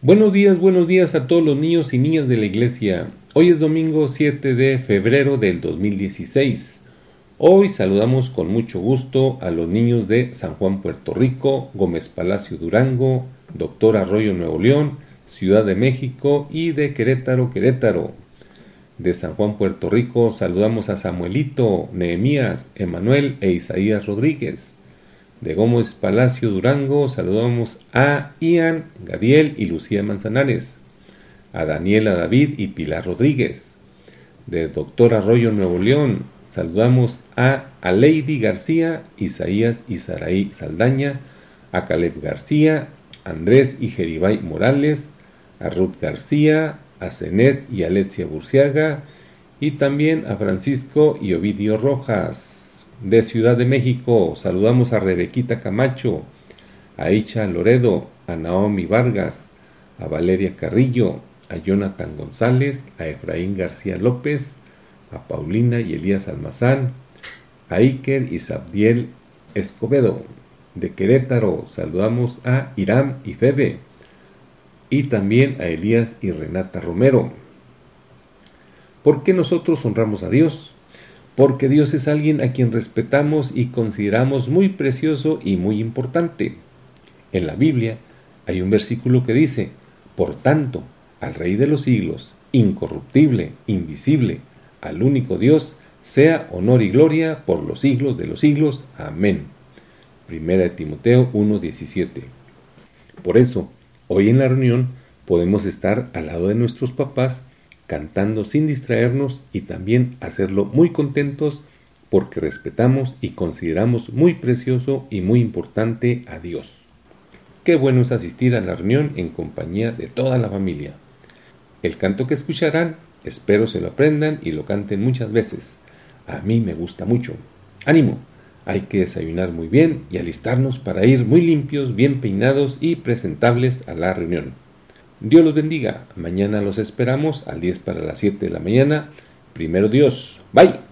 Buenos días, buenos días a todos los niños y niñas de la iglesia. Hoy es domingo 7 de febrero del 2016. Hoy saludamos con mucho gusto a los niños de San Juan, Puerto Rico, Gómez Palacio, Durango, Doctor Arroyo, Nuevo León, Ciudad de México y de Querétaro, Querétaro. De San Juan, Puerto Rico, saludamos a Samuelito, Nehemías, Emanuel e Isaías Rodríguez de Gómez Palacio Durango saludamos a Ian, Gadiel y Lucía Manzanares, a Daniela David y Pilar Rodríguez. De Doctor Arroyo Nuevo León saludamos a Aleidi García, Isaías y Saraí Saldaña, a Caleb García, Andrés y Jeribay Morales, a Ruth García, a Zenet y Alexia Burciaga, y también a Francisco y Ovidio Rojas de Ciudad de México. Saludamos a Rebequita Camacho, a Icha Loredo, a Naomi Vargas, a Valeria Carrillo, a Jonathan González, a Efraín García López, a Paulina y Elías Almazán, a Iker y Sabdiel Escobedo. De Querétaro saludamos a Irán y Febe y también a Elías y Renata Romero. ¿Por qué nosotros honramos a Dios? Porque Dios es alguien a quien respetamos y consideramos muy precioso y muy importante. En la Biblia hay un versículo que dice, Por tanto, al Rey de los siglos, incorruptible, invisible, al único Dios, sea honor y gloria por los siglos de los siglos. Amén. Primera de Timoteo 1:17. Por eso, hoy en la reunión podemos estar al lado de nuestros papás cantando sin distraernos y también hacerlo muy contentos porque respetamos y consideramos muy precioso y muy importante a Dios. Qué bueno es asistir a la reunión en compañía de toda la familia. El canto que escucharán, espero se lo aprendan y lo canten muchas veces. A mí me gusta mucho. Ánimo, hay que desayunar muy bien y alistarnos para ir muy limpios, bien peinados y presentables a la reunión. Dios los bendiga. Mañana los esperamos al 10 para las 7 de la mañana. Primero Dios. Bye.